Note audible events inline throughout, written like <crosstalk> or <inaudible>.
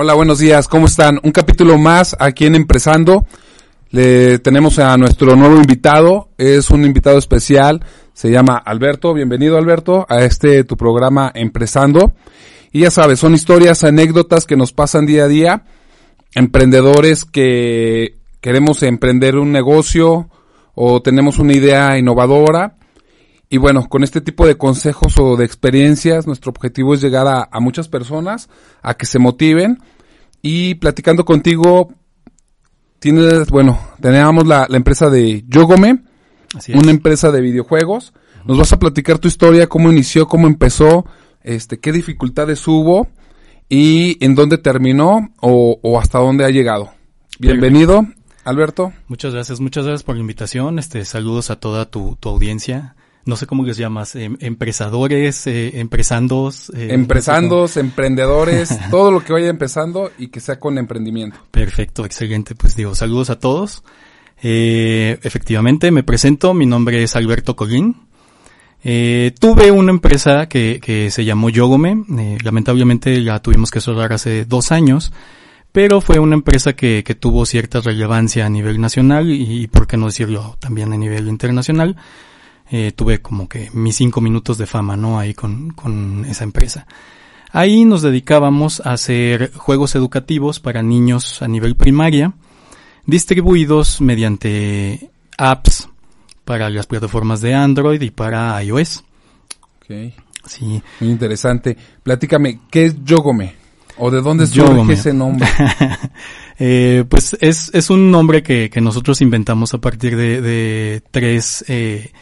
Hola, buenos días, ¿cómo están? Un capítulo más aquí en Empresando. Le tenemos a nuestro nuevo invitado, es un invitado especial, se llama Alberto. Bienvenido Alberto a este tu programa Empresando. Y ya sabes, son historias, anécdotas que nos pasan día a día, emprendedores que queremos emprender un negocio o tenemos una idea innovadora. Y bueno, con este tipo de consejos o de experiencias, nuestro objetivo es llegar a, a muchas personas a que se motiven. Y platicando contigo, tienes, bueno, teníamos la, la empresa de Yogome, una empresa de videojuegos. Nos vas a platicar tu historia, cómo inició, cómo empezó, este, qué dificultades hubo y en dónde terminó o, o hasta dónde ha llegado. Bienvenido, Alberto. Muchas gracias, muchas gracias por la invitación. Este, saludos a toda tu, tu audiencia. No sé cómo les llamas, em, empresadores, eh, empresandos. Eh, empresandos, emprendedores, <laughs> todo lo que vaya empezando y que sea con emprendimiento. Perfecto, excelente. Pues digo, saludos a todos. Eh, efectivamente, me presento, mi nombre es Alberto Colín. Eh, tuve una empresa que, que se llamó Yogome, eh, lamentablemente la tuvimos que cerrar hace dos años, pero fue una empresa que, que tuvo cierta relevancia a nivel nacional y, por qué no decirlo, también a nivel internacional. Eh, tuve como que mis cinco minutos de fama, ¿no? Ahí con, con esa empresa. Ahí nos dedicábamos a hacer juegos educativos para niños a nivel primaria, distribuidos mediante apps para las plataformas de Android y para iOS. Ok. Sí. Muy interesante. Platícame, ¿qué es Yogome? ¿O de dónde surge ese nombre? <laughs> eh, pues es, es un nombre que, que nosotros inventamos a partir de, de tres eh,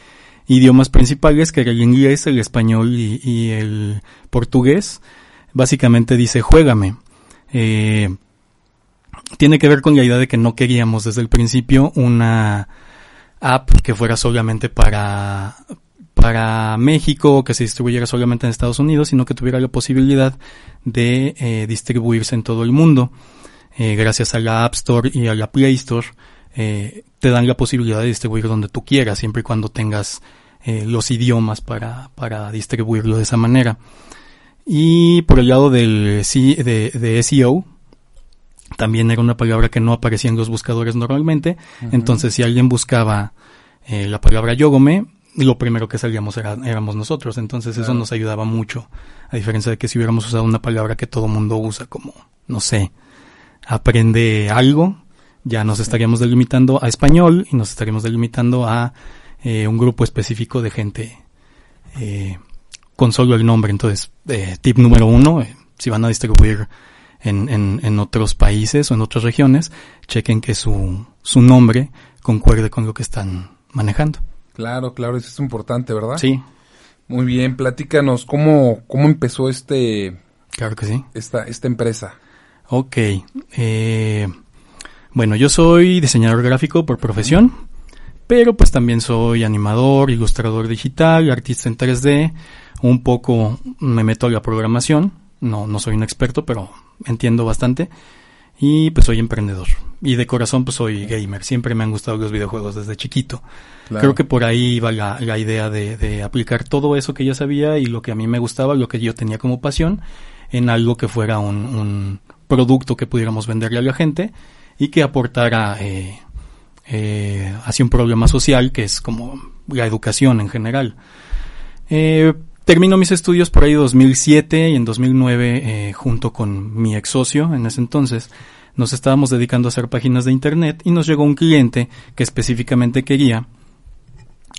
idiomas principales, que era el inglés, el español y, el portugués. Básicamente dice, juégame. Eh, tiene que ver con la idea de que no queríamos desde el principio una app que fuera solamente para, para México, que se distribuyera solamente en Estados Unidos, sino que tuviera la posibilidad de eh, distribuirse en todo el mundo. Eh, gracias a la App Store y a la Play Store, eh, te dan la posibilidad de distribuir donde tú quieras, siempre y cuando tengas eh, los idiomas para, para distribuirlo de esa manera. Y por el lado del de, de SEO, también era una palabra que no aparecía en los buscadores normalmente. Entonces, si alguien buscaba eh, la palabra yogome, lo primero que salíamos era, éramos nosotros. Entonces, eso nos ayudaba mucho. A diferencia de que si hubiéramos usado una palabra que todo mundo usa, como, no sé, aprende algo, ya nos estaríamos delimitando a español y nos estaríamos delimitando a eh, un grupo específico de gente eh, con solo el nombre. Entonces, eh, tip número uno, si van a distribuir en, en, en, otros países o en otras regiones, chequen que su, su nombre concuerde con lo que están manejando. Claro, claro, eso es importante, ¿verdad? Sí. Muy bien, platícanos cómo, cómo empezó este... Claro que sí. Esta, esta empresa. Ok. Eh, bueno, yo soy diseñador gráfico por profesión, pero pues también soy animador, ilustrador digital, artista en 3D, un poco me meto a la programación, no, no soy un experto, pero entiendo bastante. Y pues soy emprendedor. Y de corazón pues soy gamer. Siempre me han gustado los videojuegos desde chiquito. Claro. Creo que por ahí iba la, la idea de, de, aplicar todo eso que ya sabía y lo que a mí me gustaba, lo que yo tenía como pasión, en algo que fuera un, un producto que pudiéramos venderle a la gente y que aportara eh, eh, hacia un problema social que es como la educación en general. Eh, Termino mis estudios por ahí 2007 y en 2009, eh, junto con mi ex socio en ese entonces, nos estábamos dedicando a hacer páginas de internet y nos llegó un cliente que específicamente quería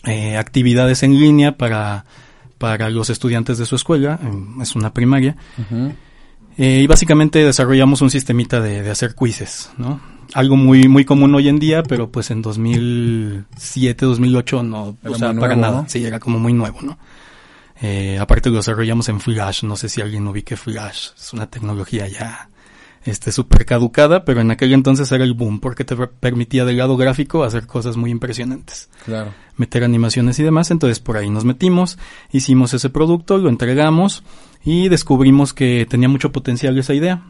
eh, actividades en línea para, para los estudiantes de su escuela, es una primaria. Eh, y básicamente desarrollamos un sistemita de, de hacer quizzes, ¿no? Algo muy, muy común hoy en día, pero pues en 2007, 2008 no, era o sea, nuevo, para nada, ¿no? sí, era como muy nuevo, ¿no? Eh, aparte lo desarrollamos en Flash, no sé si alguien ubique Flash, es una tecnología ya este súper caducada, pero en aquel entonces era el boom porque te permitía del lado gráfico hacer cosas muy impresionantes. Claro. Meter animaciones y demás, entonces por ahí nos metimos, hicimos ese producto, lo entregamos y descubrimos que tenía mucho potencial esa idea.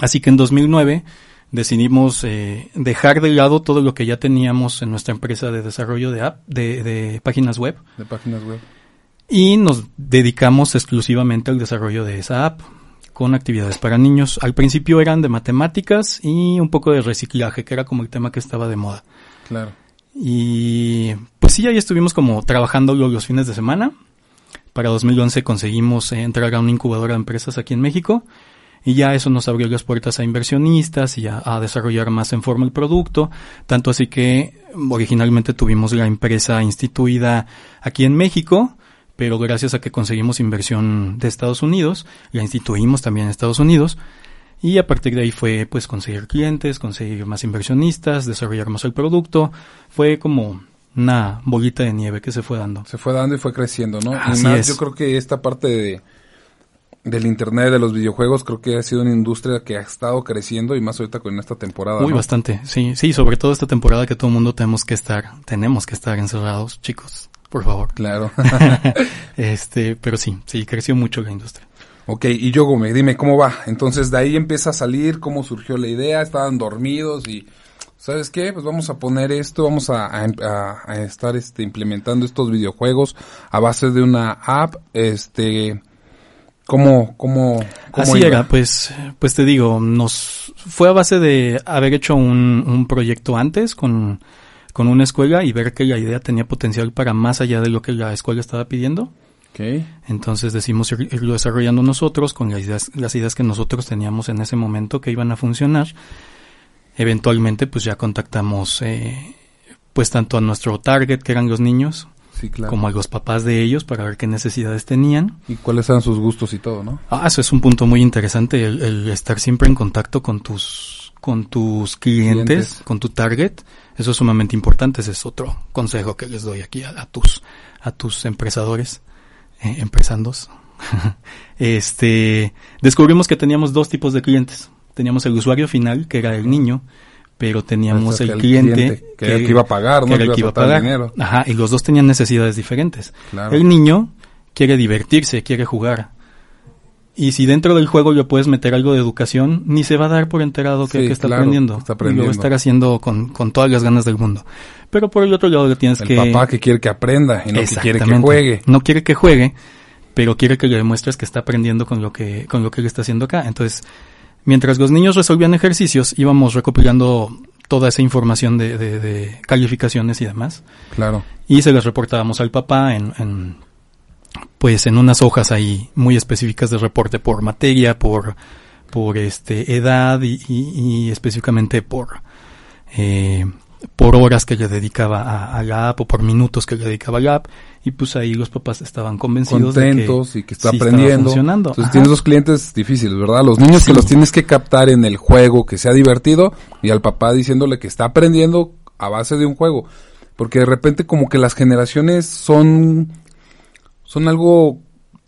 Así que en 2009 decidimos eh, dejar de lado todo lo que ya teníamos en nuestra empresa de desarrollo de app, de, de páginas web. De páginas web y nos dedicamos exclusivamente al desarrollo de esa app. Con actividades para niños. Al principio eran de matemáticas y un poco de reciclaje, que era como el tema que estaba de moda. Claro. Y pues sí, ahí estuvimos como trabajando los fines de semana. Para 2011 conseguimos entrar a una incubadora de empresas aquí en México y ya eso nos abrió las puertas a inversionistas y a, a, desarrollar más en forma el producto, tanto así que originalmente tuvimos la empresa instituida aquí en México, pero gracias a que conseguimos inversión de Estados Unidos, la instituimos también en Estados Unidos, y a partir de ahí fue pues conseguir clientes, conseguir más inversionistas, desarrollar más el producto, fue como una bolita de nieve que se fue dando. Se fue dando y fue creciendo, ¿no? Así y más, es. yo creo que esta parte de del internet, de los videojuegos, creo que ha sido una industria que ha estado creciendo y más ahorita con esta temporada. Uy, ¿no? bastante, sí, sí, sobre todo esta temporada que todo el mundo tenemos que estar, tenemos que estar encerrados, chicos, por favor. Claro. <laughs> <laughs> este, pero sí, sí, creció mucho la industria. ok, y yo, Gómez, dime, ¿cómo va? Entonces, de ahí empieza a salir, ¿cómo surgió la idea? Estaban dormidos y, ¿sabes qué? Pues vamos a poner esto, vamos a, a, a- a estar este, implementando estos videojuegos a base de una app, este... ¿Cómo, cómo, cómo Así iba? era, pues, pues te digo, nos fue a base de haber hecho un, un proyecto antes con, con una escuela y ver que la idea tenía potencial para más allá de lo que la escuela estaba pidiendo. Ok. Entonces decidimos ir- irlo desarrollando nosotros con las ideas, las ideas que nosotros teníamos en ese momento que iban a funcionar. Eventualmente, pues ya contactamos, eh, pues tanto a nuestro target, que eran los niños, Sí, claro. como a los papás de ellos para ver qué necesidades tenían. Y cuáles eran sus gustos y todo, ¿no? Ah, eso es un punto muy interesante, el, el estar siempre en contacto con tus, con tus clientes, Clientes. con tu target. Eso es sumamente importante. Ese es otro consejo que les doy aquí a, a tus, a tus empresadores, eh, empresandos. <laughs> este, descubrimos que teníamos dos tipos de clientes. Teníamos el usuario final, que era el niño, pero teníamos O sea, el cliente, cliente, que era el que iba a pagar, ¿no? que era el que iba a pagar. dinero. Ajá, y los dos tenían necesidades diferentes. Claro. El niño quiere divertirse, quiere jugar. Y si dentro del juego le puedes meter algo de educación, ni se va a dar por enterado que, Sí, que está, claro, aprendiendo. está Y lo aprendiendo. va a estar haciendo con, con todas las ganas del mundo. Pero por el otro lado le tienes El que... papá que quiere que aprenda y no que quiere que juegue. No quiere que juegue, pero quiere que le demuestres que está aprendiendo con lo que, con lo que él está haciendo acá. Entonces, mientras los niños resolvían ejercicios, íbamos recopilando toda esa información de, de- de calificaciones y demás Claro. y se las reportábamos al papá en, en, pues en unas hojas ahí muy específicas de reporte por materia, por por este edad y, y- y específicamente por eh, por horas que le dedicaba a, a la app o por minutos que le dedicaba a la app y pues ahí los papás estaban convencidos Contentos de que y que está sí aprendiendo. funcionando. Entonces Ajá. tienes dos clientes difíciles, ¿verdad? Los niños que los tienes que captar en el juego, que sea divertido, y al papá diciéndole que está aprendiendo a base de un juego. Porque de repente como que las generaciones son, son algo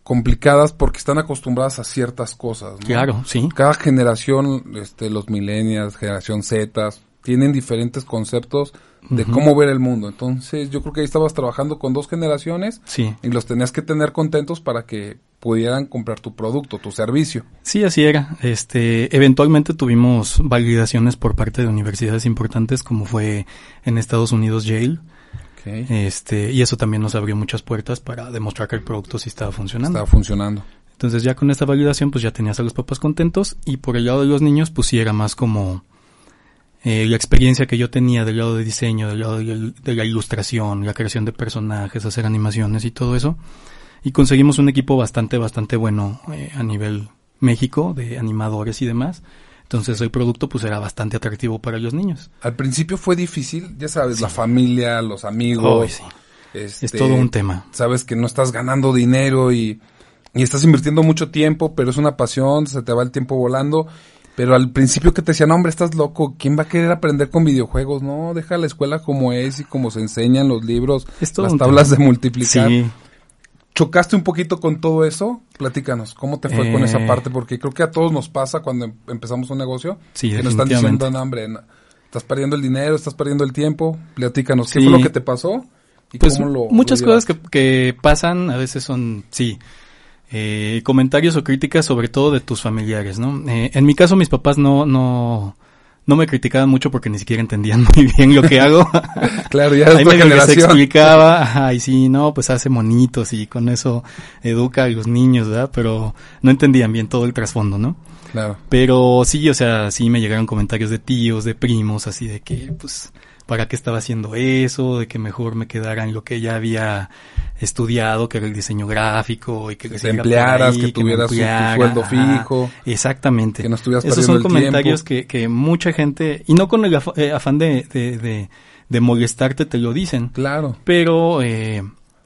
complicadas porque están acostumbradas a ciertas cosas. ¿no? Claro, sí. Cada generación, este, los millennials, generación Z, tienen diferentes conceptos de cómo ver el mundo. Entonces, yo creo que ahí estabas trabajando con dos generaciones Sí. y los tenías que tener contentos para que pudieran comprar tu producto, tu servicio. Sí, así era. Este, eventualmente tuvimos validaciones por parte de universidades importantes como fue en Estados Unidos Yale. Este, y eso también nos abrió muchas puertas para demostrar que el producto sí estaba funcionando. Estaba funcionando. Entonces ya con esta validación pues ya tenías a los papás contentos y por el lado de los niños pues sí era más como eh, la experiencia que yo tenía del lado de diseño, del lado de, la- de la ilustración, la creación de personajes, hacer animaciones y todo eso. Y conseguimos un equipo bastante, bastante bueno eh, a nivel México de animadores y demás. Entonces el producto pues era bastante atractivo para los niños. Al principio fue difícil, ya sabes, la familia, los amigos. Ay, sí. este, Es todo un tema. Sabes que no estás ganando dinero y, y estás invirtiendo mucho tiempo, pero es una pasión, se te va el tiempo volando. Pero al principio que te decían, hombre, estás loco, ¿quién va a querer aprender con videojuegos? No, deja la escuela como es y como se enseñan los libros, las tablas tema. de multiplicar. Sí, ¿Chocaste un poquito con todo eso? Platícanos, ¿cómo te fue con Eh. esa parte? Porque creo que a todos nos pasa cuando em- empezamos un negocio. Sí, que nos están diciendo, no, estás perdiendo el dinero, estás perdiendo el tiempo. Platícanos, ¿qué Sí. fue lo que te pasó? ¿Y pues cómo lo muchas lo cosas que, que pasan a veces son, sí, eh, comentarios o críticas sobre todo de tus familiares, ¿no? Eh, en mi caso mis papás no, no, no me criticaban mucho porque ni siquiera entendían <laughs> muy bien lo que hago. <laughs> claro, ya Ahí me se explicaba, ajá, y sí, no, pues hace monitos y con eso educa a los niños, ¿verdad? Pero no entendían bien todo el trasfondo, ¿no? Claro. Pero sí, o sea, sí me llegaron comentarios de tíos, de primos, así de que, pues, para qué estaba haciendo eso, de que mejor me quedara en lo que ya había estudiado, que era el diseño gráfico y que, te emplearas, que, tuvieras tu sueldo fijo. Exactamente. Que no estuvieras Esos son comentarios que, que mucha gente, y no con el eh, afán de, de, de, molestarte, te lo dicen. Claro. Pero, eh,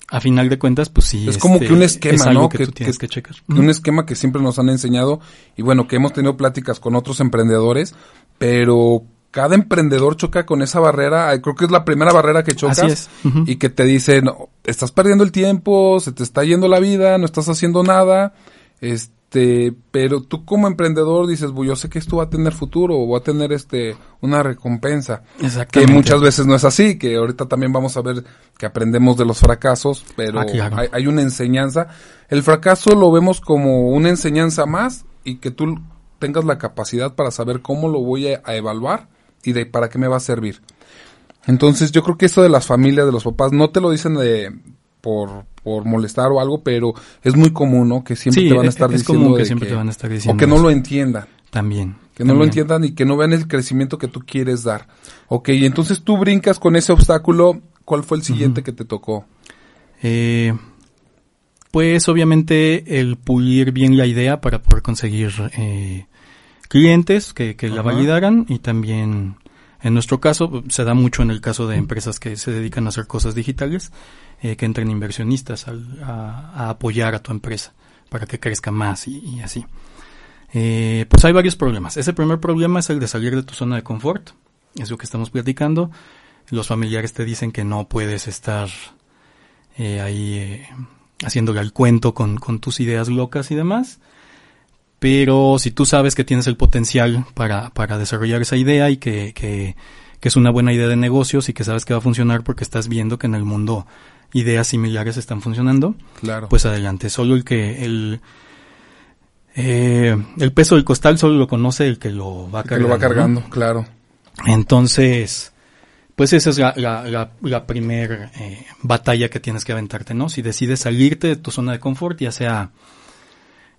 a final de cuentas, pues sí. Es como este, que un esquema, ¿no? Que, tienes que, checar. Un esquema que siempre nos han enseñado y bueno, que hemos tenido pláticas con otros emprendedores, pero cada emprendedor choca con esa barrera, creo que es la primera barrera que chocas y que te dice, no, estás perdiendo el tiempo, se te está yendo la vida, no estás haciendo nada, este, pero tú como emprendedor dices, yo sé que esto va a tener futuro, o va a tener este, una recompensa. Que muchas veces no es así, que ahorita también vamos a ver que aprendemos de los fracasos, pero ah, hay, hay una enseñanza. El fracaso lo vemos como una enseñanza más y que tú tengas la capacidad para saber cómo lo voy a evaluar y de para qué me va a servir. Entonces yo creo que esto de las familias, de los papás, no te lo dicen de por, por molestar o algo, pero es muy común, ¿no? Que siempre te van a estar diciendo que siempre te van a estar diciendo o que no lo entiendan. También. Que no lo entiendan y que no vean el crecimiento que tú quieres dar. Ok, entonces tú brincas con ese obstáculo. ¿Cuál fue el siguiente que te tocó? Eh, pues obviamente el pulir bien la idea para poder conseguir eh, clientes que, que la validaran y también en nuestro caso se da mucho en el caso de empresas que se dedican a hacer cosas digitales eh, que entren inversionistas a, apoyar a tu empresa para que crezca más y, así. Eh, pues hay varios problemas. Ese primer problema es el de salir de tu zona de confort. Es lo que estamos platicando. Los familiares te dicen que no puedes estar eh, ahí haciéndole al cuento con, con tus ideas locas y demás. Pero si tú sabes que tienes el potencial para, para desarrollar esa idea y que, que, que, es una buena idea de negocios y que sabes que va a funcionar porque estás viendo que en el mundo ideas similares están funcionando, claro. pues adelante. Solo el que el, eh, el peso del costal solo lo conoce el que lo va cargando. Que lo va cargando, claro. Entonces, pues esa es la, la, la, la primer eh, batalla que tienes que aventarte, ¿no? Si decides salirte de tu zona de confort, ya sea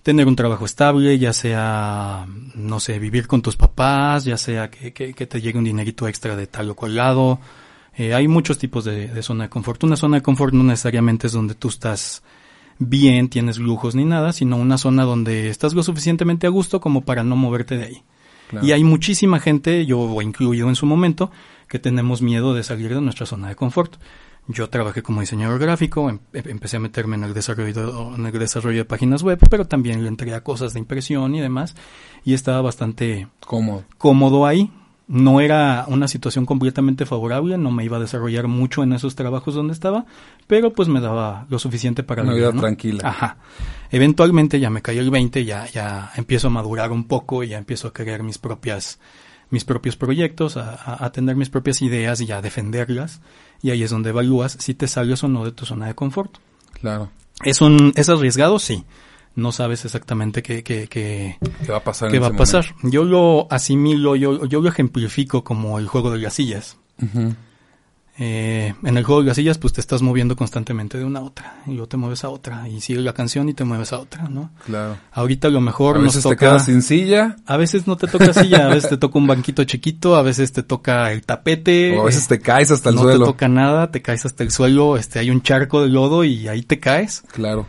tener un trabajo estable, ya sea, no sé, vivir con tus papás, ya sea que, que, te llegue un dinerito extra de tal o cual lado. Eh, hay muchos tipos de, de, zona de confort. Una zona de confort no necesariamente es donde tú estás bien, tienes lujos ni nada, sino una zona donde estás lo suficientemente a gusto como para no moverte de ahí. Y hay muchísima gente, yo incluido en su momento, que tenemos miedo de salir de nuestra zona de confort. Yo trabajé como diseñador gráfico, em, em, empecé a meterme en el desarrollo, en el desarrollo de páginas web, pero también le entré a cosas de impresión y demás, y estaba bastante cómodo, cómodo ahí. No era una situación completamente favorable, no me iba a desarrollar mucho en esos trabajos donde estaba, pero pues me daba lo suficiente para una vida tranquila. Ajá. Eventualmente ya me cayó el 20, ya ya empiezo a madurar un poco, y ya empiezo a crear mis propias mis propios proyectos, a, a, tener mis propias ideas y a defenderlas. Y ahí es donde evalúas si te sales o no de tu zona de confort. Claro. ¿Es, un, ¿es arriesgado? Sí. No sabes exactamente qué, qué, qué, ¿Qué va a pasar. Qué va a pasar. Yo lo asimilo, yo, yo lo ejemplifico como el juego de las sillas. Eh, en el juego de las sillas, pues te estás moviendo constantemente de una a otra, y luego te mueves a otra, y sigue la canción y te mueves a otra, ¿no? Claro. Ahorita a lo mejor a veces te quedas sin silla. A veces no te toca silla, a veces te toca un banquito chiquito, a veces te toca el tapete. O a veces te caes hasta el suelo. No te toca nada, te caes hasta el suelo, este, hay un charco de lodo y ahí te caes. Claro.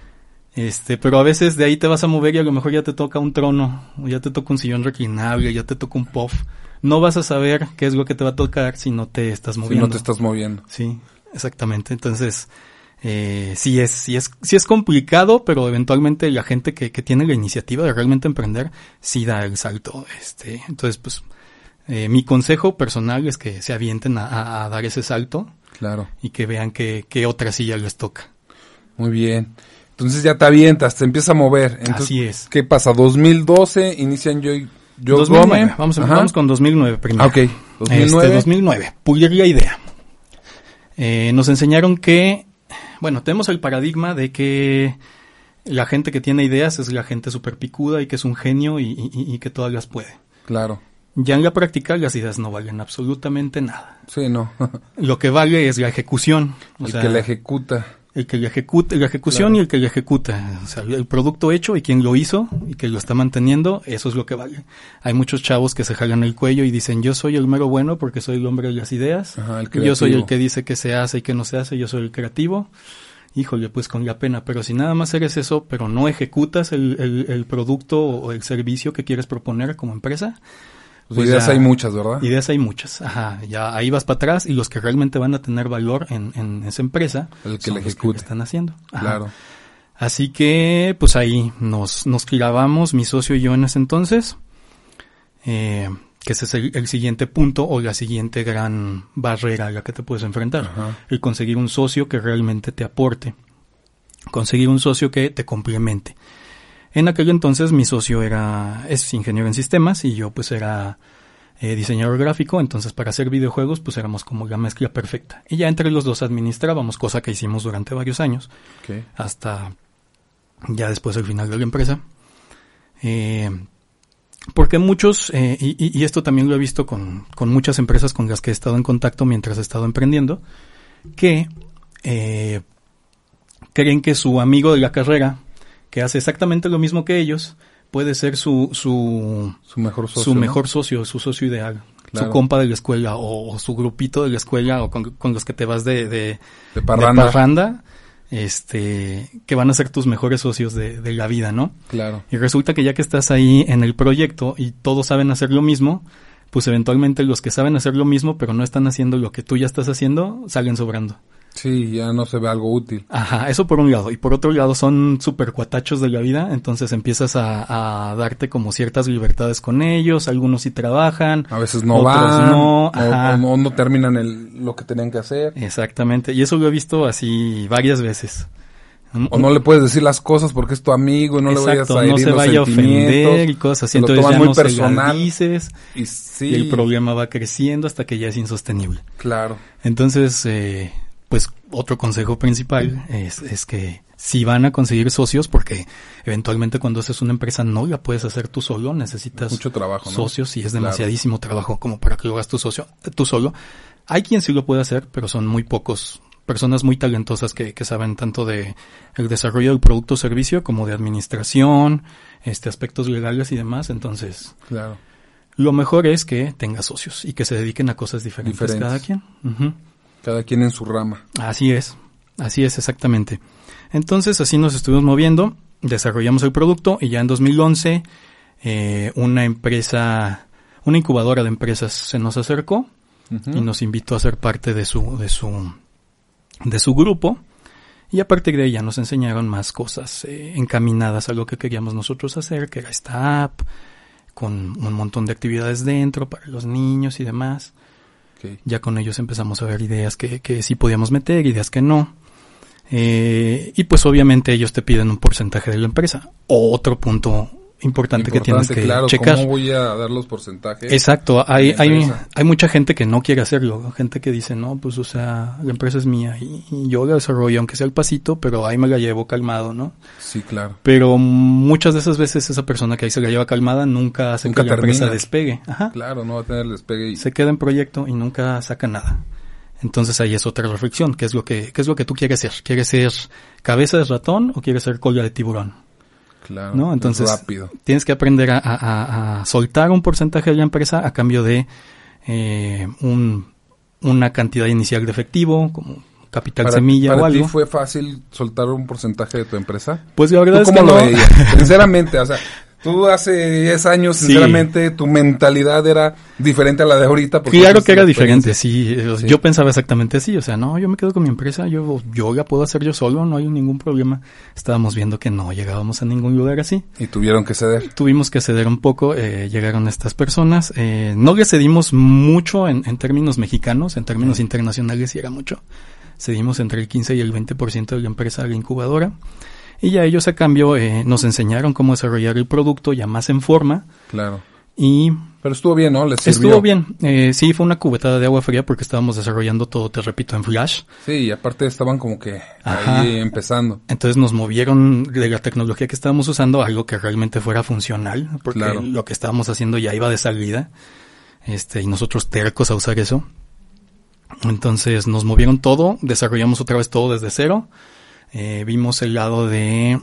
Este, pero a veces de ahí te vas a mover y a lo mejor ya te toca un trono, o ya te toca un sillón reclinable, ya te toca un puff no vas a saber qué es lo que te va a tocar si no te estás moviendo. Si no te estás moviendo. Sí, exactamente. Entonces, eh, sí es, sí es, sí es complicado, pero eventualmente la gente que, que tiene la iniciativa de realmente emprender, sí da el salto. Este, entonces, pues, eh, mi consejo personal es que se avienten a, dar ese salto. Claro. Y que vean que, que otra silla les toca. Muy bien. Entonces ya te avientas, te empieza a mover. Así es. ¿Qué pasa? 2012 inician Joy 2009. Vamos, vamos con 2009 primero. Ok, 2009. Este, 2009. Pulir la idea. Eh, nos enseñaron que, bueno, tenemos el paradigma de que la gente que tiene ideas es la gente súper picuda y que es un genio y, y, que todas las puede. Claro. Ya en la práctica las ideas no valen absolutamente nada. Sí, no. <laughs> Lo que vale es la ejecución. O el que la ejecuta. El que la ejecuta, la ejecución y el que la ejecuta. O sea, el producto hecho y quien lo hizo y que lo está manteniendo, eso es lo que vale. Hay muchos chavos que se jalan el cuello y dicen, yo soy el mero bueno porque soy el hombre de las ideas. yo soy el que dice que se hace y que no se hace, yo soy el creativo híjole, pues con la pena, pero si nada más eres eso, pero no ejecutas el, el, el producto o el servicio que quieres proponer como empresa, pues ideas hay muchas, ¿verdad? Ideas hay muchas, ajá. Ya ahí vas para atrás y los que realmente van a tener valor en, en esa empresa el que son los que están haciendo. Claro. Así que, pues ahí nos, nos clavamos, mi socio y yo en ese entonces. Eh, que ese es el, siguiente punto o la siguiente gran barrera a la que te puedes enfrentar. El conseguir un socio que realmente te aporte. Conseguir un socio que te complemente. En aquel entonces mi socio era, es ingeniero en sistemas y yo pues era eh, diseñador gráfico, entonces para hacer videojuegos pues éramos como la mezcla perfecta. Y ya entre los dos administrábamos, cosa que hicimos durante varios años, hasta ya después del final de la empresa. Eh, porque muchos, eh, y, y, esto también lo he visto con, con, muchas empresas con las que he estado en contacto mientras he estado emprendiendo, que eh, creen que su amigo de la carrera que hace exactamente lo mismo que ellos, puede ser su, su, su mejor socio. Su mejor socio, su socio ideal. Su compa de la escuela o, su grupito de la escuela o con, los que te vas de, de, de, parranda. este, que van a ser tus mejores socios de, de la vida, ¿no? Claro. Y resulta que ya que estás ahí en el proyecto y todos saben hacer lo mismo, pues eventualmente los que saben hacer lo mismo pero no están haciendo lo que tú ya estás haciendo, salen sobrando. Sí, ya no se ve algo útil. Ajá, eso por un lado. Y por otro lado son super cuatachos de la vida, entonces empiezas a, a darte como ciertas libertades con ellos, algunos sí trabajan. A veces no van, no, o, no, no, terminan el, lo que tenían que hacer. Exactamente, y eso lo he visto así varias veces. O no le puedes decir las cosas porque es tu amigo y no le vayas a no se vaya a ofender y cosas así. Entonces ya muy no personal. Se dices y, sí. y el problema va creciendo hasta que ya es insostenible. Claro. Entonces, eh, pues otro consejo principal es, es que si van a conseguir socios, porque eventualmente cuando haces una empresa no la puedes hacer tú solo, necesitas mucho trabajo, socios y es demasiadísimo trabajo como para que lo hagas tú socio, tú solo. Hay quien sí lo puede hacer, pero son muy pocos personas muy talentosas que, que saben tanto de el desarrollo del producto o servicio como de administración, este aspectos legales y demás, entonces claro. lo mejor es que tenga socios y que se dediquen a cosas diferentes, cada quien. Cada quien en su rama. Así es, así es exactamente. Entonces así nos estuvimos moviendo, desarrollamos el producto y ya en 2011 eh, una empresa, una incubadora de empresas se nos acercó y nos invitó a ser parte de su, de su, de su grupo. Y a partir de ya nos enseñaron más cosas eh, encaminadas a lo que queríamos nosotros hacer, que era esta app, con un montón de actividades dentro para los niños y demás. Ya con ellos empezamos a ver ideas que, que sí podíamos meter, ideas que no. Eh, y pues obviamente ellos te piden un porcentaje de la empresa. Otro punto importante, que tienes que claro, checar. ¿Cómo voy a dar los porcentajes? Exacto, hay, hay, hay mucha gente que no quiere hacerlo, gente que dice, no, pues o sea, la empresa es mía y, yo la desarrollo, aunque sea el pasito, pero ahí me la llevo calmado, ¿no? Sí, claro. Pero muchas de esas veces esa persona que ahí se la lleva calmada nunca hace que la empresa despegue. Ajá. Claro, no va a tener el despegue. Y... Se queda en proyecto y nunca saca nada. Entonces ahí es otra reflexión, ¿qué es lo que, qué es lo que tú quieres ser? ¿Quieres ser cabeza de ratón o quieres ser cola de tiburón? Claro, ¿no? Entonces, tienes que aprender a, soltar un porcentaje de la empresa a cambio de eh, un, una cantidad inicial de efectivo, como capital semilla o algo. ¿Para ti fue fácil soltar un porcentaje de tu empresa? Pues la verdad es que lo Sinceramente, o sea, Tú hace 10 años, sinceramente, tu mentalidad era diferente a la de ahorita. Claro que era diferente, sí. Yo pensaba exactamente así. O sea, no, yo me quedo con mi empresa, yo, yo la puedo hacer yo solo, no hay ningún problema. Estábamos viendo que no llegábamos a ningún lugar así. Y tuvieron que ceder. Tuvimos que ceder un poco, eh, llegaron estas personas. Eh, no le cedimos mucho en, en términos mexicanos, en términos internacionales sí era mucho. Cedimos entre el 15 y el 20% de la empresa a la incubadora. Y ya ellos a cambio eh, nos enseñaron cómo desarrollar el producto ya más en forma. Claro. Y pero estuvo bien, ¿no? Les Estuvo bien. Eh, sí, fue una cubetada de agua fría porque estábamos desarrollando todo, te repito, en Flash. Sí, y aparte estaban como que ahí empezando. Entonces nos movieron de la tecnología que estábamos usando a algo que realmente fuera funcional, porque lo que estábamos haciendo ya iba de salida. este, y nosotros tercos a usar eso. Entonces nos movieron todo, desarrollamos otra vez todo desde cero, eh, vimos el lado de,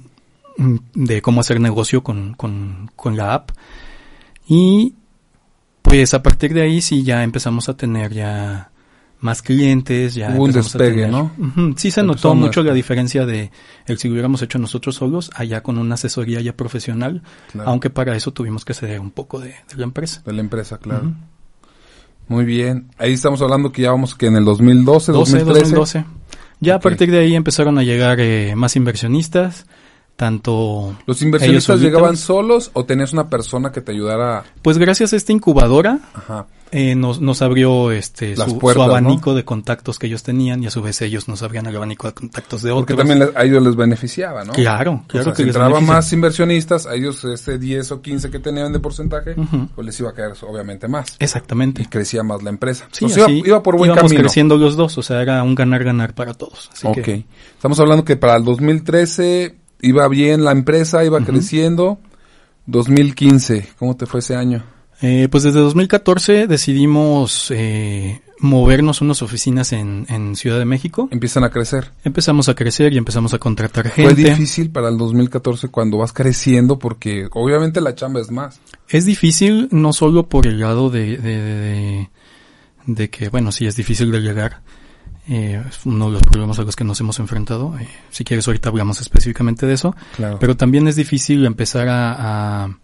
de cómo hacer negocio con, con, con la app y pues a partir de ahí sí ya empezamos a tener ya más clientes, ya Hubo un despegue, ¿no? Sí se notó mucho la diferencia de el si lo hubiéramos hecho nosotros solos, allá con una asesoría ya profesional, Claro. aunque para eso tuvimos que ceder un poco de, de la empresa. De la empresa, claro. Muy bien. Ahí estamos hablando que ya vamos que en el 2012, 12, 2013. 2012. Ya a partir de ahí empezaron a llegar eh, más inversionistas, tanto ¿Los inversionistas llegaban solos o tenías una persona que te ayudara? Pues gracias a esta incubadora Ajá. eh, nos, nos abrió este su, puertas, su abanico de contactos que ellos tenían y a su vez ellos nos abrían el abanico de contactos de Porque otros. también les- a ellos les beneficiaba, ¿no? Claro, claro o sea, que si les entraban más inversionistas, a ellos este 10 o 15 que tenían de porcentaje, pues les iba a caer obviamente más. Exactamente. Y crecía más la empresa. Sí, Entonces, así iba, iba por buen íbamos camino. creciendo los dos, o sea, era un ganar-ganar para todos. Así ok. que, Estamos hablando que para el 2013 iba bien la empresa, iba creciendo. 2015, ¿cómo te fue ese año? eh, pues desde 2014 decidimos eh, movernos unas oficinas en, en Ciudad de México. Empiezan a crecer. Empezamos a crecer y empezamos a contratar Fue gente. difícil para el 2014 cuando vas creciendo porque obviamente la chamba es más. Es difícil no solo por el lado de, de, de, de- de que, bueno, sí es difícil de llegar. Eh, es uno de los problemas a los que nos hemos enfrentado. Eh, si quieres ahorita hablamos específicamente de eso. Claro. Pero también es difícil empezar a, a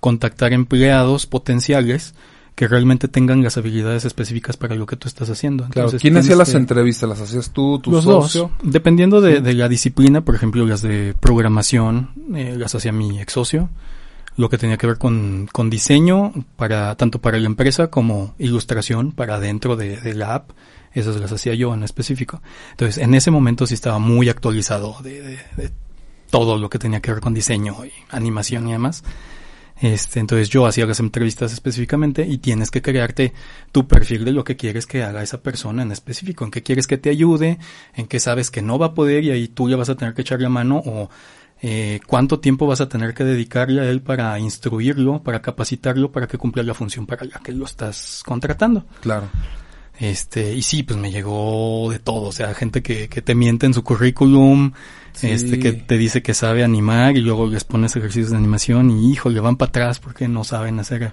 contactar empleados potenciales que realmente tengan las habilidades específicas para lo que tú estás haciendo. Claro, Entonces, ¿quién hacía las que- entrevistas? ¿Las hacías tú, tu los socio? dos. Dependiendo de, de la disciplina, por ejemplo, las de programación, eh, las hacía mi ex socio. Lo que tenía que ver con, con diseño, para, tanto para la empresa como ilustración para dentro de, de la app. Esas las hacía yo en específico. Entonces, en ese momento sí estaba muy actualizado de, de- de todo lo que tenía que ver con diseño y animación y demás. Este, entonces yo hacía las entrevistas específicamente y tienes que crearte tu perfil de lo que quieres que haga esa persona en específico, en qué quieres que te ayude, en qué sabes que no va a poder y ahí tú le vas a tener que echar la mano o eh, cuánto tiempo vas a tener que dedicarle a él para instruirlo, para capacitarlo, para que cumpla la función para la que lo estás contratando. Claro. Este, y sí, pues me llegó de todo, o sea, gente que, que te miente en su currículum, Sí. este, que te dice que sabe animar y luego les pones ejercicios de animación y hijo, le van para atrás porque no saben hacer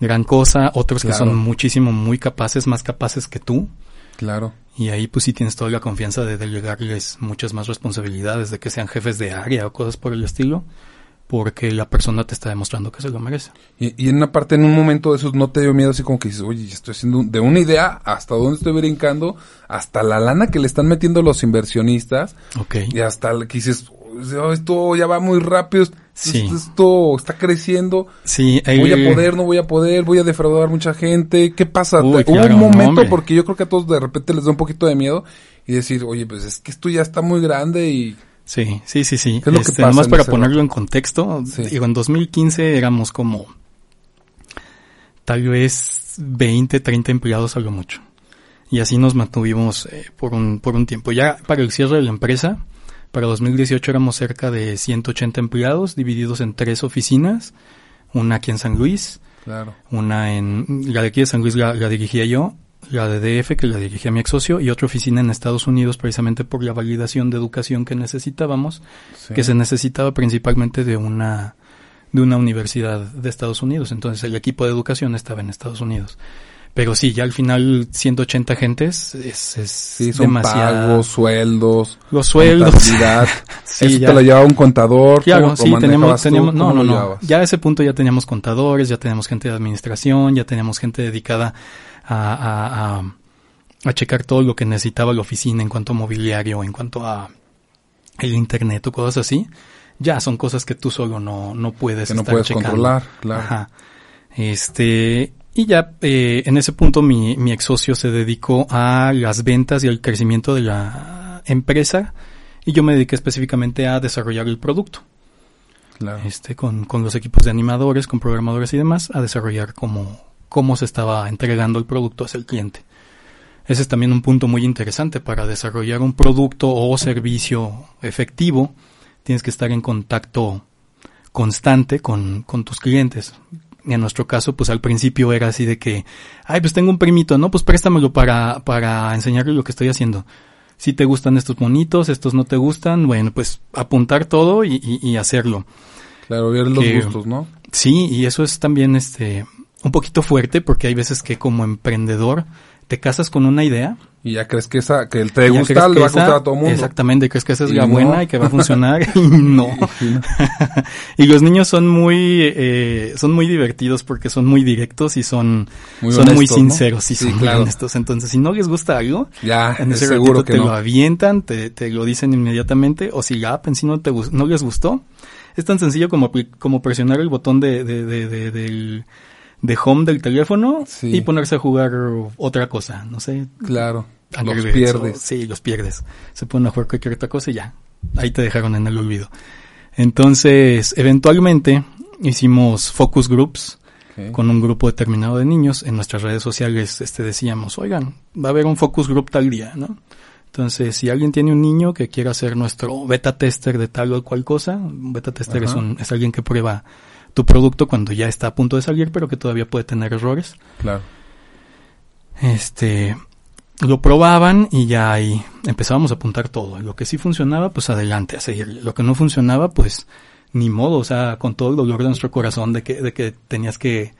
gran cosa, otros que son muchísimo, muy capaces, más capaces que tú, Claro. y ahí pues sí tienes toda la confianza de delegarles muchas más responsabilidades, de que sean jefes de área o cosas por el estilo, porque la persona te está demostrando que se lo merece. Y, y en una parte, en un momento de esos, ¿no te dio miedo así como que dices, oye, estoy haciendo de una idea hasta dónde estoy brincando, hasta la lana que le están metiendo los inversionistas, Ok. y hasta el que dices, "Oh, esto ya va muy rápido, esto, Sí. esto está creciendo, Sí, voy eh, a poder, no voy a poder, voy a defraudar mucha gente, ¿qué pasa? Uy, Hubo claro, un momento, porque yo creo que a todos de repente les da un poquito de miedo, y decir, oye, pues es que esto ya está muy grande y... Sí, sí, sí, sí. ¿Qué es lo que Este, nomás para ponerlo rato? en contexto, Sí. digo, en 2015 éramos como tal vez 20, 30 empleados a lo mucho. Y así nos mantuvimos eh, por un por un tiempo. Ya para el cierre de la empresa, para 2018 éramos cerca de 180 empleados divididos en tres oficinas, una aquí en San Luis, Claro. una en la de aquí de San Luis la, la dirigía yo, la de DF que la dirigía mi ex socio y otra oficina en Estados Unidos precisamente por la validación de educación que necesitábamos, Sí. que se necesitaba principalmente de una de una universidad de Estados Unidos, entonces el equipo de educación estaba en Estados Unidos. Pero sí, ya al final 180 gentes es, es Sí, son demasiado. pagos, sueldos, Los sueldos. <laughs> Sí, Eso ya. te lo llevaba un contador. Claro, ¿cómo sí, teníamos, teníamos, no, ¿Cómo no, no. llevabas? Ya a ese punto ya teníamos contadores, ya teníamos gente de administración, ya teníamos gente dedicada a, a, a, a checar todo lo que necesitaba la oficina en cuanto a mobiliario, en cuanto a el internet o cosas así. Ya son cosas que tú solo no, no puedes Que no estar puedes checando. controlar, claro. Ajá. Este, y ya eh, en ese punto mi, mi ex socio se dedicó a las ventas y al crecimiento de la empresa y yo me dediqué específicamente a desarrollar el producto Claro. este, con, con los equipos de animadores, con programadores y demás, a desarrollar cómo, cómo se estaba entregando el producto hacia el cliente. Ese es también un punto muy interesante para desarrollar un producto o servicio efectivo. Tienes que estar en contacto constante con, con tus clientes. en nuestro caso, pues al principio era así de que, ay, pues tengo un primito, ¿no? Pues préstamelo para, para enseñarle lo que estoy haciendo. Si te gustan estos monitos, estos no te gustan, bueno, pues apuntar todo y, y, hacerlo. Claro, ver los gustos, ¿no? Sí, y eso es también este un poquito fuerte porque hay veces que como emprendedor te casas con una idea. Y ya crees que esa, que el te gusta, le va a gustar a todo mundo. Exactamente, crees que esa es la buena y que va a funcionar y <laughs> no. <laughs> y los niños son muy, eh, son muy divertidos porque son muy directos y son muy, son muy sinceros y son muy honestos. Entonces, si no les gusta algo, ya, en ese seguro que te lo avientan, te, te lo dicen inmediatamente, o si la app en sí no te no les gustó, es tan sencillo como, como presionar el botón de, de, de, de del de home del teléfono y ponerse a jugar otra cosa, no sé. Claro. Los pierdes. sí, los pierdes. Se ponen a jugar cualquier otra cosa y ya. Ahí te dejaron en el olvido. Entonces, eventualmente hicimos focus groups con un grupo determinado de niños. En nuestras redes sociales este, decíamos, oigan, va a haber un focus group tal día, ¿no? Entonces, si alguien tiene un niño que quiera ser nuestro beta tester de tal o cual cosa, un beta tester es, un, es alguien que prueba tu producto cuando ya está a punto de salir, pero que todavía puede tener errores. Claro. Este, lo probaban y ya ahí empezábamos a apuntar todo. Lo que sí funcionaba, pues adelante, a seguir. Lo que no funcionaba, pues ni modo, o sea, con todo el dolor de nuestro corazón de que, de que tenías que,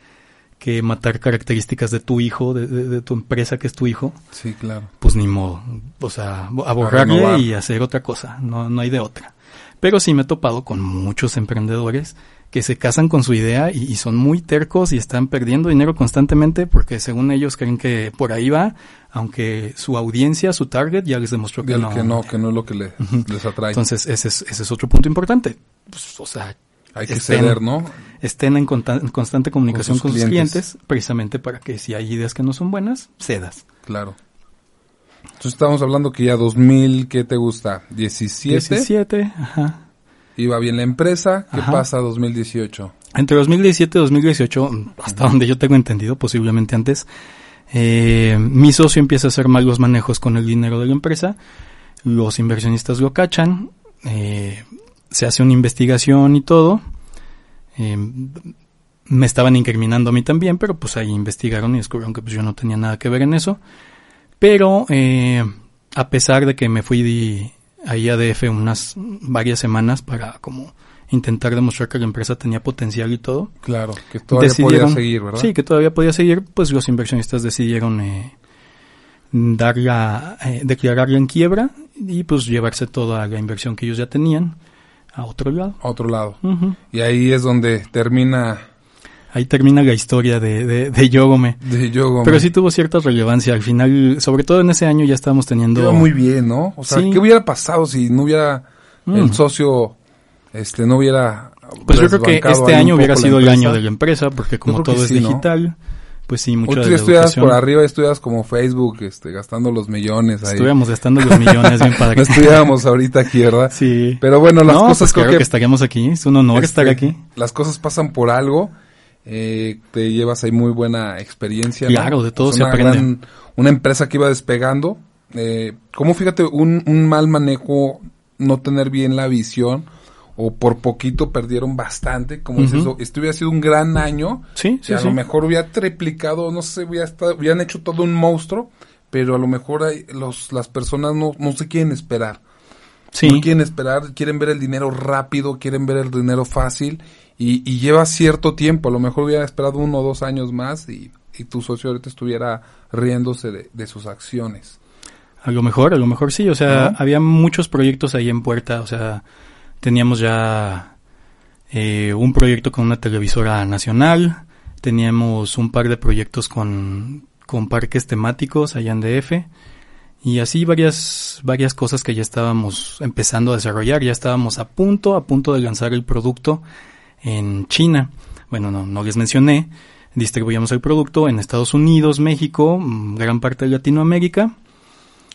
que matar características de tu hijo, de, de, tu empresa que es tu hijo. Sí, claro. Pues ni modo. O sea, a borrarle y hacer otra cosa. No, no hay de otra. Pero sí me he topado con muchos emprendedores que se casan con su idea y, son muy tercos y están perdiendo dinero constantemente porque según ellos creen que por ahí va, aunque su audiencia, su target ya les demostró que, no, que no. Que no es lo que les atrae. Entonces ese es, ese es otro punto importante. Pues, o sea, hay que ceder, ¿no? Estén en, constante comunicación con sus, clientes. precisamente para que si hay ideas que no son buenas, cedas. Claro. Entonces estamos hablando que ya 2000, ¿qué te gusta? 17. 17, ajá. Iba bien la empresa. ¿Qué pasa 2018? Entre 2017 y 2018, hasta donde yo tengo entendido, posiblemente antes, eh, mi socio empieza a hacer malos manejos con el dinero de la empresa. Los inversionistas lo cachan. Eh, se hace una investigación y todo. Eh, me estaban incriminando a mí también, pero pues ahí investigaron y descubrieron que pues yo no tenía nada que ver en eso. Pero a pesar de que me fui ahí a DF unas varias semanas para como intentar demostrar que la empresa tenía potencial y todo. Claro, que todavía podía seguir, ¿verdad? Sí, que todavía podía seguir, pues los inversionistas decidieron eh, darla, eh, declararla en quiebra y pues llevarse toda la inversión que ellos ya tenían a otro lado. A otro lado. Y ahí es donde termina ahí termina la historia de, de, de Yogome. De Yogome. Pero sí tuvo cierta relevancia. Al final, sobre todo en ese año ya estábamos teniendo... muy bien, ¿no? O sea, ¿qué hubiera pasado si no hubiera el mm. socio, este, no hubiera... Pues yo creo que este año hubiera sido el año de la empresa, porque como todo es digital... Pues sí, mucho Tú estudias por arriba, estudias como Facebook, este, gastando los millones ahí. Gastando los millones bien para <laughs> No estudiábamos ahorita aquí, ¿verdad? Sí. Pero bueno, las cosas pues creo que, estaríamos aquí, es un honor estar este, aquí. Las cosas pasan por algo eh, te llevas ahí muy buena experiencia. Claro, de todo se aprende. una empresa que iba despegando. Eh, como fíjate, un, un mal manejo, no tener bien la visión, o por poquito perdieron bastante, como es eso, este hubiera sido un gran año, sí, sí, a lo mejor hubiera triplicado, no sé, hubiera estado, hubieran hecho todo un monstruo, pero a lo mejor hay, los, las personas no, no se quieren esperar. Sí. No quieren esperar, quieren ver el dinero rápido, quieren ver el dinero fácil y, y lleva cierto tiempo. A lo mejor hubiera esperado uno o dos años más y, y tu socio ahorita estuviera riéndose de, de, sus acciones. A lo mejor, a lo mejor sí. O sea, había muchos proyectos ahí en puerta. O sea, teníamos ya eh, un proyecto con una televisora nacional. Teníamos un par de proyectos con, con parques temáticos allá en DF. Y así varias, varias cosas que ya estábamos empezando a desarrollar. Ya estábamos a punto, a punto de lanzar el producto en China. Bueno, no, no les mencioné. Distribuíamos el producto en Estados Unidos, México, mm, gran parte de Latinoamérica.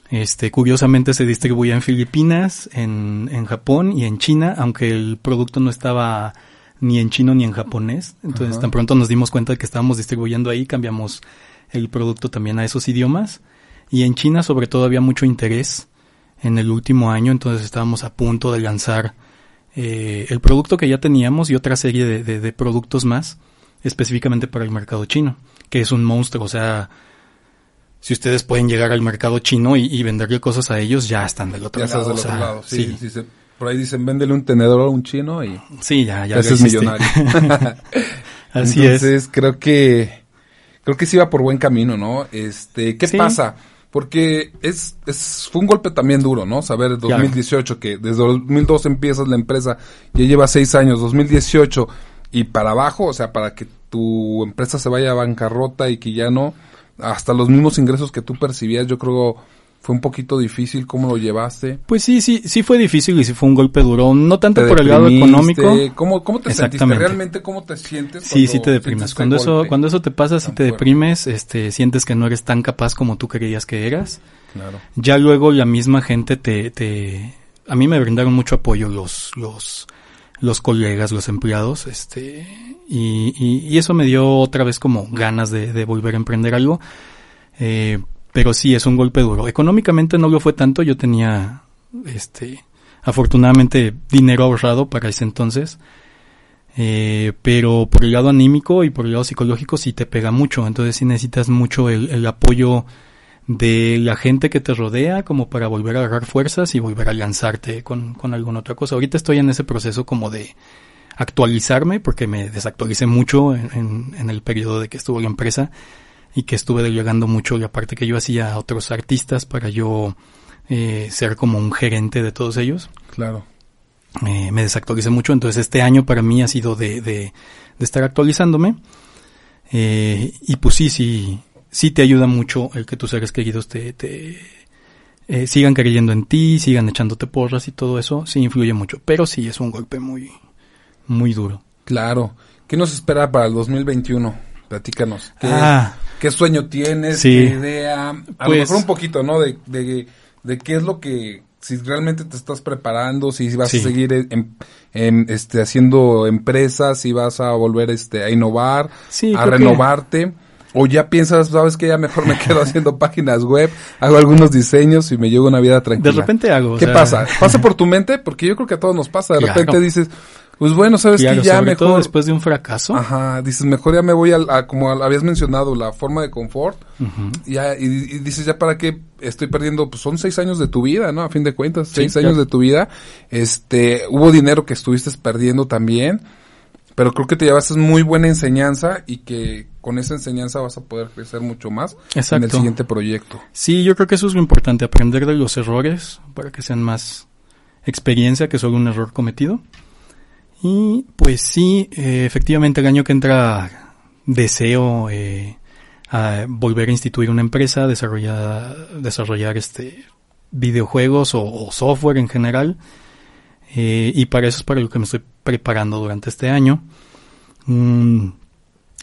Este, curiosamente se distribuía en Filipinas, en, en Japón y en China, aunque el producto no estaba ni en chino ni en japonés. Entonces, tan pronto nos dimos cuenta de que estábamos distribuyendo ahí, cambiamos el producto también a esos idiomas. Y en China, sobre todo, había mucho interés en el último año, entonces estábamos a punto de lanzar eh, el producto que ya teníamos y otra serie de, de, productos más específicamente para el mercado chino, que es un monstruo, o sea, si ustedes pueden llegar al mercado chino y, venderle cosas a ellos, ya están del otro lado. Del otro lado. Sí, sí. por ahí dicen, véndele un tenedor a un chino y... Sí, ya, ya. Ese es millonario. <laughs> Así Entonces, creo que, creo que sí va por buen camino, ¿no? Este, ¿qué pasa? Porque es, es, fue un golpe también duro, ¿no? Saber 2018 que desde 2002 empiezas la empresa, ya lleva seis años, 2018 y para abajo, o sea, para que tu empresa se vaya a bancarrota y que ya no, hasta los mismos ingresos que tú percibías, yo creo fue un poquito difícil cómo lo llevaste. Pues sí, sí, sí fue difícil y sí fue un golpe duro, no tanto por el lado económico. ¿Cómo, cómo te sentiste? ¿Realmente cómo te sientes? Sí, sí te deprimes. Cuando eso, cuando eso te pasa, si te deprimes, este, sientes que no eres tan capaz como tú creías que eras. Claro. Ya luego la misma gente te, te, a mí me brindaron mucho apoyo los, los, los colegas, los empleados, este, y, y, eso me dio otra vez como ganas de, de volver a emprender algo. Eh, pero sí es un golpe duro. Económicamente no lo fue tanto, yo tenía, este, afortunadamente dinero ahorrado para ese entonces, eh, pero por el lado anímico y por el lado psicológico sí te pega mucho, entonces sí necesitas mucho el, apoyo de la gente que te rodea como para volver a agarrar fuerzas y volver a lanzarte con, con alguna otra cosa. Ahorita estoy en ese proceso como de actualizarme porque me desactualicé mucho en, en, el periodo de que estuvo la empresa y que estuve delegando mucho la parte que yo hacía a otros artistas para yo eh, ser como un gerente de todos ellos. Claro. Eh, me desactualicé mucho, entonces este año para mí ha sido de, de, de estar actualizándome. Eh, y pues sí, sí, sí te ayuda mucho el que tus seres queridos te, te eh, sigan creyendo en ti, sigan echándote porras y todo eso, sí influye mucho. Pero sí es un golpe muy, muy duro. Claro. ¿Qué nos espera para el 2021? Platícanos. ¿Qué, ah. ¿Qué sueño tienes? ¿Qué idea? A lo pues mejor un poquito, ¿no? De, de, de qué es lo que si realmente te estás preparando, si vas a seguir en, en, este, haciendo empresas, si vas a volver este, a innovar, a renovarte. O ya piensas, sabes que ya mejor me <laughs> quedo haciendo páginas web, hago algunos diseños y me llevo una vida tranquila. De repente hago. ¿Qué pasa? <laughs> ¿Pasa por tu mente? Porque yo creo que a todos nos pasa. De repente dices, pues bueno, sabes que ya mejor. Todo después de un fracaso. Ajá, dices, mejor ya me voy a, como habías mencionado, la forma de confort. ya, y, dices, ya para qué estoy perdiendo, pues son seis años de tu vida, ¿no? A fin de cuentas, seis años de tu vida. Este, hubo dinero que estuviste perdiendo también. Pero creo que te llevas muy buena enseñanza y que con esa enseñanza vas a poder crecer mucho más en el siguiente proyecto. Sí, yo creo que eso es lo importante, aprender de los errores para que sean más experiencia que solo un error cometido. Y pues sí, eh, efectivamente el año que entra deseo eh, volver a instituir una empresa, desarrollar, desarrollar este videojuegos o, software en general. Eh, y para eso es para lo que me estoy preparando durante este año. Mm,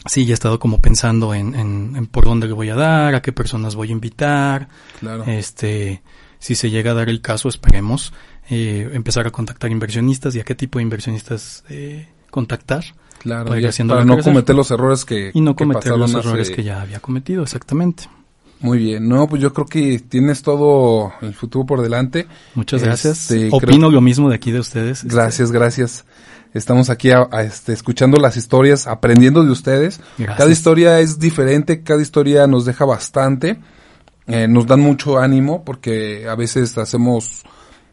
sí, ya he estado como pensando en, en, por dónde le voy a dar, a qué personas voy a invitar. Claro. Este, si se llega a dar el caso, esperemos, eh, empezar a contactar inversionistas y a qué tipo de inversionistas eh, contactar. Claro, para, no cometer los errores que Y no cometer los errores que ya había cometido, exactamente. Muy bien, no, pues yo creo que tienes todo el futuro por delante. Muchas gracias. Este, Opino lo mismo de aquí de ustedes. Este. Gracias, gracias. Estamos aquí a, este, escuchando las historias, aprendiendo de ustedes. Cada historia es diferente, cada historia nos deja bastante, eh, nos dan mucho ánimo porque a veces hacemos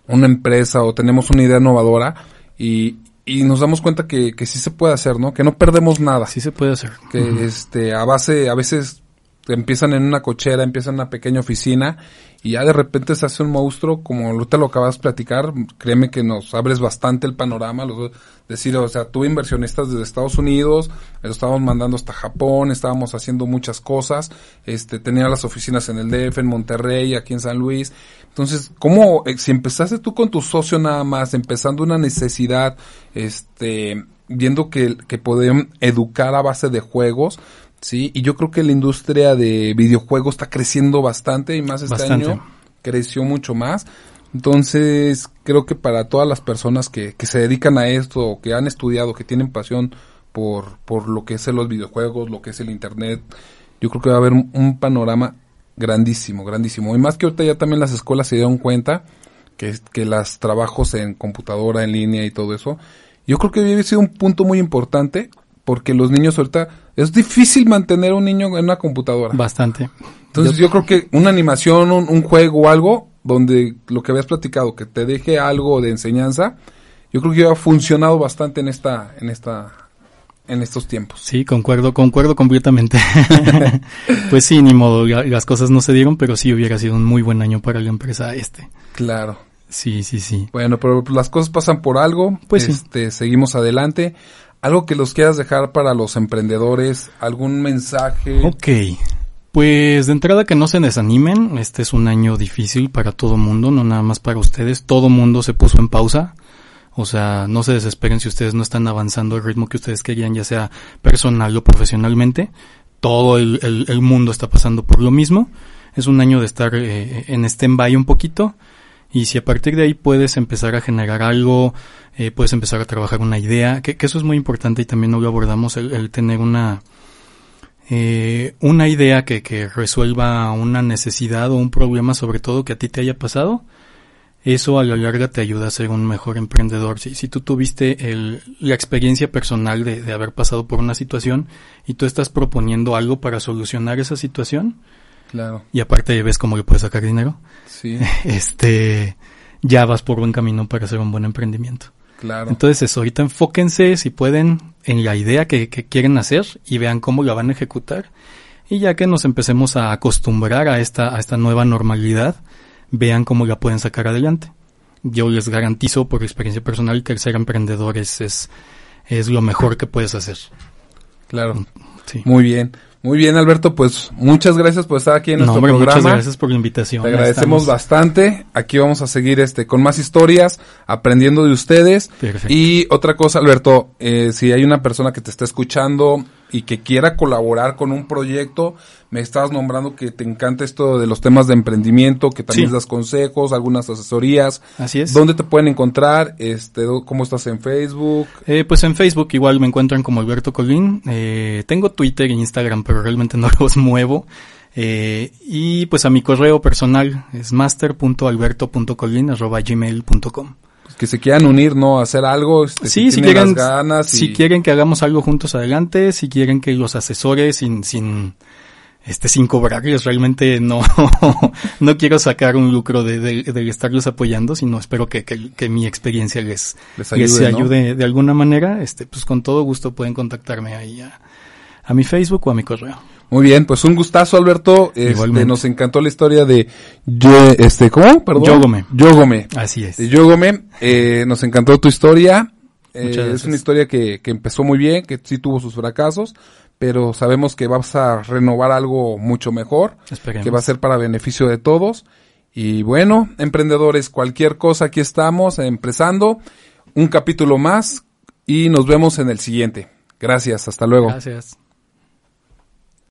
una empresa o tenemos una idea innovadora y, y nos damos cuenta que, que sí se puede hacer, ¿no? Que no perdemos nada. Sí se puede hacer. Que este, a base, a veces empiezan en una cochera, empiezan en una pequeña oficina y ya de repente se hace un monstruo, como te lo acabas de platicar, créeme que nos abres bastante el panorama, los, decir, o sea, tuve inversionistas desde Estados Unidos, lo estábamos mandando hasta Japón, estábamos haciendo muchas cosas, este, tenía las oficinas en el DF, en Monterrey, aquí en San Luis, entonces, ¿cómo, eh, si empezaste tú con tu socio nada más, empezando una necesidad, este, viendo que, que podían educar a base de juegos, Sí, y yo creo que la industria de videojuegos está creciendo bastante y más este año creció mucho más. Entonces, creo que para todas las personas que, que se dedican a esto, que han estudiado, que tienen pasión por, por lo que es los videojuegos, lo que es el internet, yo creo que va a haber un, panorama grandísimo, grandísimo. Y más que ahorita ya también las escuelas se dieron cuenta que, que las trabajos en computadora, en línea y todo eso, yo creo que había sido un punto muy importante porque los niños ahorita es difícil mantener un niño en una computadora. Bastante. Entonces yo, creo que una animación, un, un, juego o algo donde lo que habías platicado, que te deje algo de enseñanza, yo creo que ha funcionado bastante en esta, en esta, en estos tiempos. Sí, concuerdo, concuerdo completamente. <laughs> pues sí, ni modo, las cosas no se dieron, pero sí hubiera sido un muy buen año para la empresa este. Claro. Sí, sí, sí. Bueno, pero las cosas pasan por algo. Pues este, seguimos adelante. Algo que los quieras dejar para los emprendedores, algún mensaje. Ok. Pues de entrada que no se desanimen, este es un año difícil para todo mundo, no nada más para ustedes, todo mundo se puso en pausa, o sea, no se desesperen si ustedes no están avanzando al ritmo que ustedes querían, ya sea personal o profesionalmente, todo el, el, mundo está pasando por lo mismo, es un año de estar eh, en stand-by un poquito, y si a partir de ahí puedes empezar a generar algo, eh, puedes empezar a trabajar una idea, que, eso es muy importante y también no lo abordamos, el, el tener una, eh, una idea que, que resuelva una necesidad o un problema sobre todo que a ti te haya pasado, eso a la larga te ayuda a ser un mejor emprendedor. Si, si tú tuviste el, la experiencia personal de, de, haber pasado por una situación y tú estás proponiendo algo para solucionar esa situación, claro. y aparte ves cómo le puedes sacar dinero, sí. <laughs> este, ya vas por buen camino para hacer un buen emprendimiento. Claro. Entonces eso, ahorita enfóquense si pueden en la idea que, que, quieren hacer y vean cómo la van a ejecutar. Y ya que nos empecemos a acostumbrar a esta, a esta nueva normalidad, vean cómo la pueden sacar adelante. Yo les garantizo por experiencia personal que el ser emprendedor es, es, es lo mejor que puedes hacer. Claro. Sí. Muy bien. Muy bien, Alberto, pues muchas gracias por estar aquí en nuestro hombre, programa. Muchas gracias por la invitación. Te agradecemos bastante. Aquí vamos a seguir este con más historias, aprendiendo de ustedes. Perfecto. Y otra cosa, Alberto, eh, si hay una persona que te está escuchando y que quiera colaborar con un proyecto, me estabas nombrando que te encanta esto de los temas de emprendimiento, que también Sí. das consejos, algunas asesorías. Así es. ¿Dónde te pueden encontrar? Este, ¿cómo estás en Facebook? Eh, pues en Facebook igual me encuentran como Alberto Colín. Eh, tengo Twitter e Instagram, pero realmente no <laughs> los muevo. Eh, y pues a mi correo personal es master.alberto.colin.gmail.com que se quieran unir, ¿no? Hacer algo. Este, Sí, si quieren, las ganas. y- si quieren que hagamos algo juntos adelante, si quieren que los asesore sin, sin, este, sin cobrarles, realmente no, <laughs> no quiero sacar un lucro de, de, de estarlos apoyando, sino espero que, que, que mi experiencia les, Les les ayude, ¿no? ayude de alguna manera, este, pues con todo gusto pueden contactarme ahí a, a mi Facebook o a mi correo. Muy bien, pues un gustazo, Alberto. Este, nos encantó la historia de este, ¿cómo? Perdón. Yogome. Yogome. Así es. Yogome. Eh, nos encantó tu historia. Eh, es una historia que, que empezó muy bien, que sí tuvo sus fracasos, pero sabemos que vas a renovar algo mucho mejor, Esperemos. que va a ser para beneficio de todos. Y bueno, emprendedores, cualquier cosa, aquí estamos, empezando. Un capítulo más y nos vemos en el siguiente. Gracias, hasta luego. Gracias.